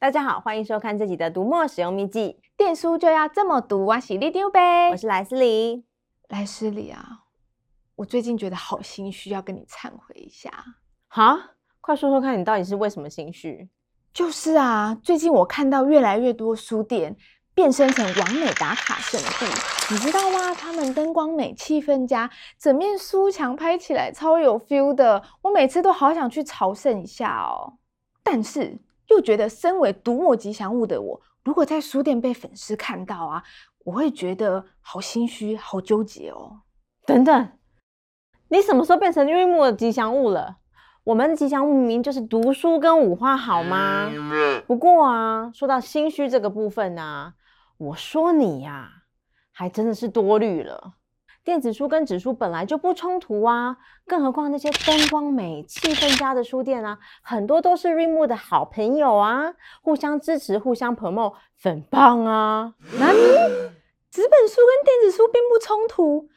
大家好，欢迎收看这集的读墨使用秘籍，电书就要这么读啊！喜力丢呗，我是莱斯里，莱斯里啊，我最近觉得好心虚，要跟你忏悔一下。哈，快说说看你到底是为什么心虚？就是啊，最近我看到越来越多书店变身成完美打卡圣地，你知道吗？他们灯光美，气氛佳，整面书墙拍起来超有 feel 的，我每次都好想去朝圣一下哦。但是。又觉得身为读墨吉祥物的我，如果在书店被粉丝看到啊，我会觉得好心虚、好纠结哦。等等，你什么时候变成瑞木的吉祥物了？我们吉祥物名就是读书跟五花，好吗？不过啊，说到心虚这个部分啊，我说你呀、啊，还真的是多虑了。电子书跟纸书本来就不冲突啊，更何况那些灯光美、气氛佳的书店啊，很多都是 Readmoo 的好朋友啊，互相支持、互相 promote，很棒啊！那你纸本书跟电子书并不冲突，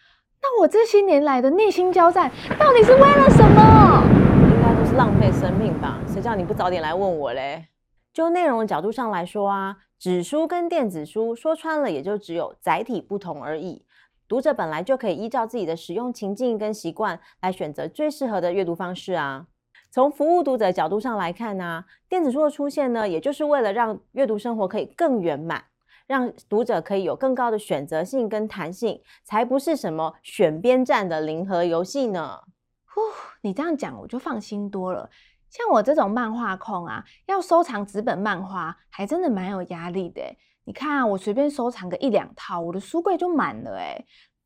那我这些年来的内心交战到底是为了什么？应该都是浪费生命吧？谁叫你不早点来问我嘞？就内容的角度上来说啊，纸书跟电子书说穿了，也就只有载体不同而已。读者本来就可以依照自己的使用情境跟习惯来选择最适合的阅读方式啊。从服务读者角度上来看呢、电子书的出现呢，也就是为了让阅读生活可以更圆满，让读者可以有更高的选择性跟弹性，才不是什么选边站的零和游戏呢。呼，你这样讲我就放心多了。像我这种漫画控啊，要收藏纸本漫画，还真的蛮有压力的。你看啊，我随便收藏个一两套，我的书柜就满了诶。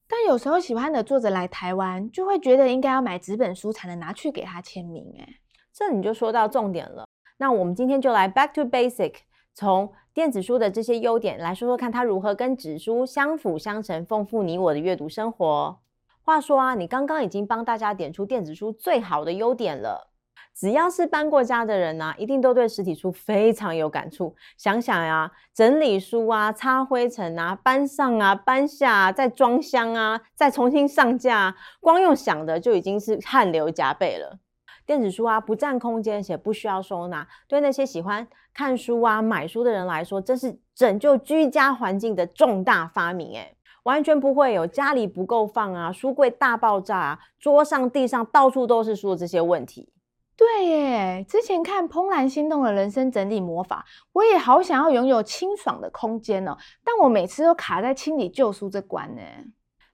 但有时候喜欢的作者来台湾，就会觉得应该要买纸本书才能拿去给他签名诶。这你就说到重点了。那我们今天就来 back to basic，从电子书的这些优点来说说看，它如何跟纸书相辅相成，丰富你我的阅读生活。话说啊，你刚刚已经帮大家点出电子书最好的优点了。只要是搬过家的人呐、一定都对实体书非常有感触。想想呀、整理书啊，擦灰尘啊，搬上啊，搬下啊，再装箱啊，再重新上架，光用想的就已经是汗流浃背了。电子书啊，不占空间，且不需要收纳，对那些喜欢看书啊、买书的人来说，真是拯救居家环境的重大发明诶，完全不会有家里不够放啊，书柜大爆炸啊，桌上、地上到处都是书的这些问题。对耶，之前看《怦然心动的人生整理魔法》，我也好想要拥有清爽的空间哦，但我每次都卡在清理旧书这关呢。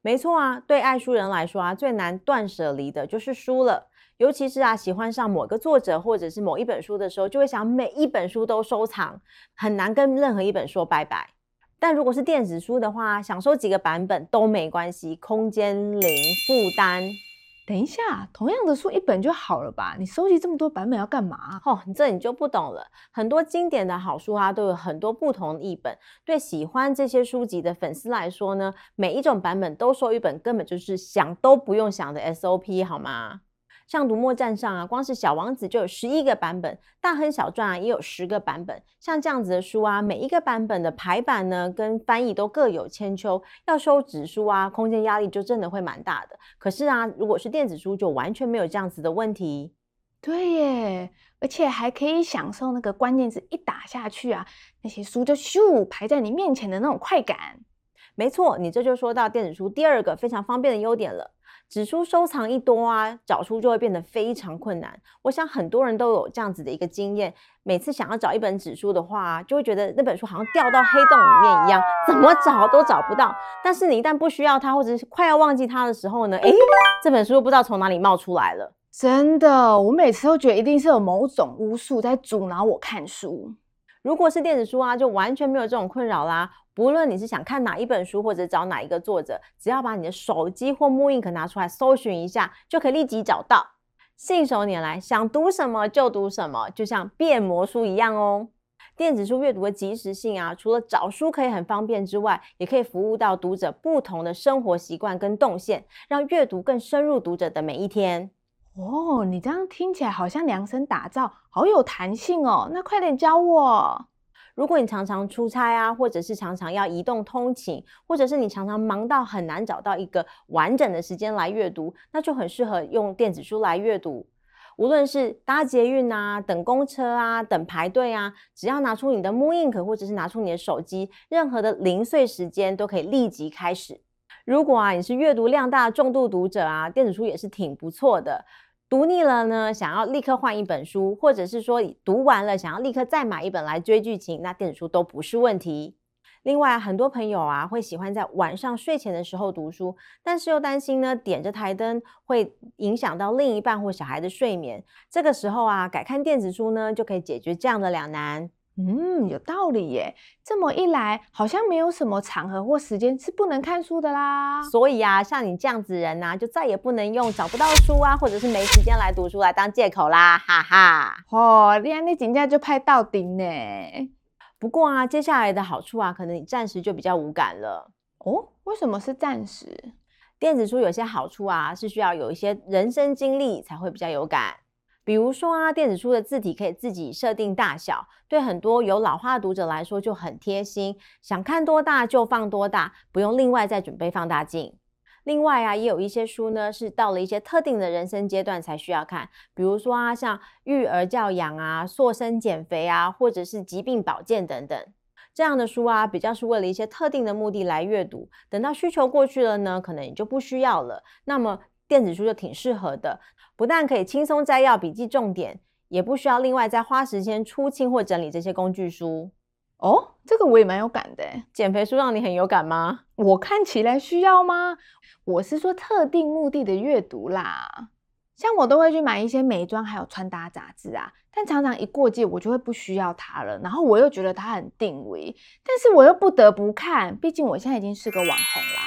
没错啊，对爱书人来说啊，最难断舍离的就是书了。尤其是啊，喜欢上某个作者或者是某一本书的时候，就会想每一本书都收藏，很难跟任何一本说拜拜。但如果是电子书的话，想收几个版本都没关系，空间零负担。等一下，同样的书一本就好了吧？你收集这么多版本要干嘛？哦，这你就不懂了。很多经典的好书啊，都有很多不同的译本。对喜欢这些书籍的粉丝来说呢，每一种版本都收一本，根本就是想都不用想的 SOP，好吗？像读墨站上啊，光是小王子就有十一个版本，大亨小传啊也有十个版本。像这样子的书啊，每一个版本的排版呢跟翻译都各有千秋，要收纸书啊，空间压力就真的会蛮大的。可是啊，如果是电子书，就完全没有这样子的问题。对耶，而且还可以享受那个关键字一打下去啊，那些书就咻排在你面前的那种快感。没错，你这就说到电子书第二个非常方便的优点了。纸书收藏一多啊，找书就会变得非常困难。我想很多人都有这样子的一个经验，每次想要找一本纸书的话，就会觉得那本书好像掉到黑洞里面一样，怎么找都找不到。但是你一旦不需要它，或者是快要忘记它的时候呢，诶，这本书不知道从哪里冒出来了。真的，我每次都觉得一定是有某种巫术在阻挠我看书。如果是电子书啊，就完全没有这种困扰啦。不论你是想看哪一本书，或者找哪一个作者，只要把你的手机或 mooInk 拿出来搜寻一下，就可以立即找到。信手拈来，想读什么就读什么，就像变魔术一样哦。电子书阅读的即时性啊，除了找书可以很方便之外，也可以服务到读者不同的生活习惯跟动线，让阅读更深入读者的每一天。哦，你这样听起来好像量身打造，好有弹性哦。那快点教我。如果你常常出差啊，或者是常常要移动通勤，或者是你常常忙到很难找到一个完整的时间来阅读，那就很适合用电子书来阅读。无论是搭捷运啊、等公车啊、等排队啊，只要拿出你的 Moon Ink 或者是拿出你的手机，任何的零碎时间都可以立即开始。如果啊你是阅读量大的重度读者啊，电子书也是挺不错的。读腻了呢，想要立刻换一本书，或者是说读完了想要立刻再买一本来追剧情，那电子书都不是问题。另外，很多朋友啊会喜欢在晚上睡前的时候读书，但是又担心呢点着台灯会影响到另一半或小孩的睡眠。这个时候啊，改看电子书呢就可以解决这样的两难。嗯，有道理耶。这么一来，好像没有什么场合或时间是不能看书的啦。所以啊，像你这样子人啊，就再也不能用找不到书啊，或者是没时间来读书来当借口啦，哈哈。哦，你看你真的就拍到顶呢。不过啊，接下来的好处啊，可能你暂时就比较无感了哦。为什么是暂时？电子书有些好处啊，是需要有一些人生经历才会比较有感。比如说啊，电子书的字体可以自己设定大小，对很多有老花的读者来说就很贴心，想看多大就放多大，不用另外再准备放大镜。另外啊，也有一些书呢，是到了一些特定的人生阶段才需要看，比如说啊，像育儿教养啊、塑身减肥啊，或者是疾病保健等等这样的书啊，比较是为了一些特定的目的来阅读。等到需求过去了呢，可能也就不需要了。那么电子书就挺适合的，不但可以轻松摘要、笔记重点，也不需要另外再花时间出清或整理这些工具书。哦，这个我也蛮有感的。减肥书让你很有感吗？我看起来需要吗？我是说特定目的的阅读啦，像我都会去买一些美妆还有穿搭杂志啊，但常常一过季我就会不需要它了，然后我又觉得它很定位，但是我又不得不看，毕竟我现在已经是个网红啦。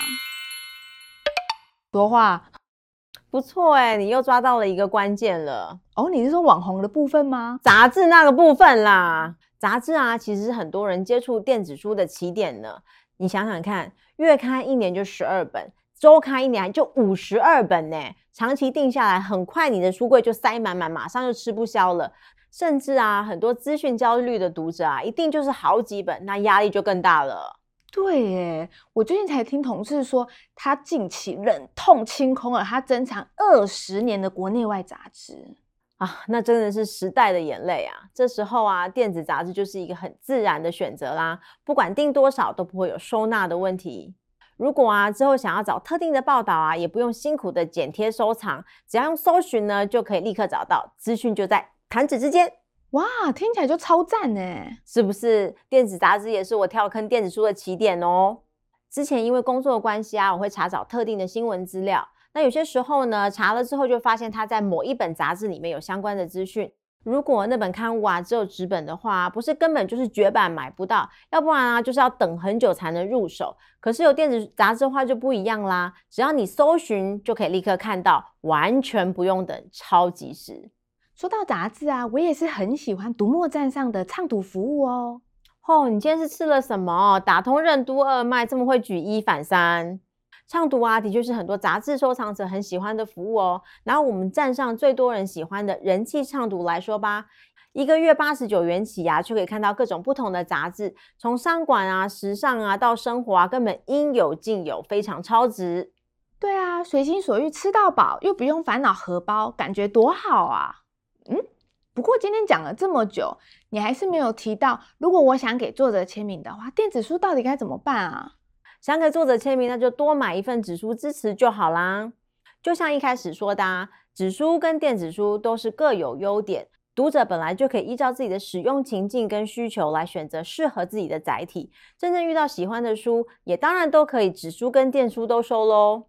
说话不错哎，你又抓到了一个关键了。哦，你是说网红的部分吗？杂志那个部分啦。杂志啊，其实是很多人接触电子书的起点呢。你想想看，月刊一年就十二本，周刊一年就五十二本呢。长期定下来，很快你的书柜就塞满满，马上就吃不消了。甚至啊，很多资讯焦虑的读者啊，一定就是好几本，那压力就更大了。对耶，我最近才听同事说，他近期忍痛清空了他珍藏二十年的国内外杂志。啊，那真的是时代的眼泪啊！这时候啊，电子杂志就是一个很自然的选择啦。不管订多少，都不会有收纳的问题。如果啊，之后想要找特定的报道啊，也不用辛苦的剪贴收藏，只要用搜寻呢，就可以立刻找到资讯，就在弹指之间。哇，听起来就超赞呢！是不是？电子杂志也是我跳坑电子书的起点哦。之前因为工作的关系啊，我会查找特定的新闻资料。那有些时候呢，查了之后就发现它在某一本杂志里面有相关的资讯。如果那本刊物啊只有纸本的话，不是根本就是绝版买不到，要不然啊就是要等很久才能入手。可是有电子杂志的话就不一样啦，只要你搜寻就可以立刻看到，完全不用等，超及时。说到杂志啊，我也是很喜欢读墨站上的畅读服务哦。哦，你今天是吃了什么？打通任督二脉，这么会举一反三？畅读啊，的确是很多杂志收藏者很喜欢的服务哦。拿我们站上最多人喜欢的人气畅读来说吧，一个月八十九元起啊，就可以看到各种不同的杂志，从商管啊、时尚啊到生活啊，根本应有尽有，非常超值。对啊，随心所欲吃到饱，又不用烦恼荷包，感觉多好啊！嗯，不过今天讲了这么久，你还是没有提到，如果我想给作者签名的话，电子书到底该怎么办啊？想给作者签名，那就多买一份纸书支持就好啦。就像一开始说的啊，纸书跟电子书都是各有优点，读者本来就可以依照自己的使用情境跟需求来选择适合自己的载体。真正遇到喜欢的书，也当然都可以纸书跟电书都收喽。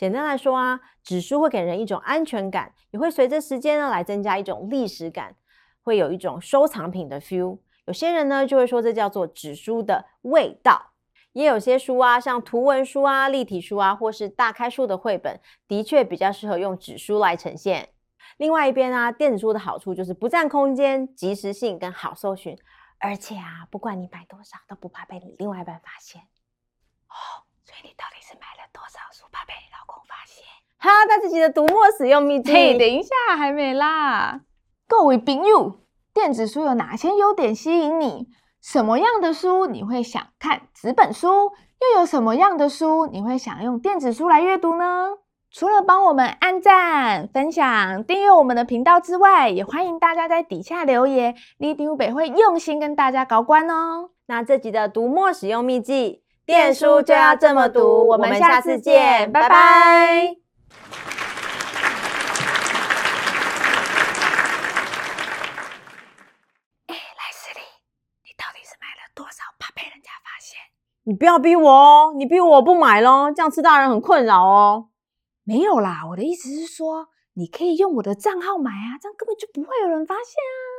简单来说啊，纸书会给人一种安全感，也会随着时间呢来增加一种历史感，会有一种收藏品的 feel。有些人呢就会说这叫做纸书的味道。也有些书啊，像图文书啊、立体书啊，或是大开书的绘本，的确比较适合用纸书来呈现。另外一边啊，电子书的好处就是不占空间、即时性跟好搜寻，而且啊，不管你买多少，都不怕被你另外一半发现。哦，所以你到底是买了多少书，怕被你老公发现？哈，他自己的读墨使用秘籍。嘿，等一下，还没啦。各位朋友，电子书有哪些优点吸引你？什么样的书你会想看纸本书？又有什么样的书你会想用电子书来阅读呢？除了帮我们按赞、分享、订阅我们的频道之外，也欢迎大家在底下留言，立丁北会用心跟大家搞关哦。那这集的读墨使用秘技，电书就要这么读。我们下次见，拜拜。哎，莱斯利，你到底是买了多少，怕被人家发现？你不要逼我哦，你逼我不买咯，这样吃大人很困扰哦。没有啦，我的意思是说，你可以用我的账号买啊，这样根本就不会有人发现啊。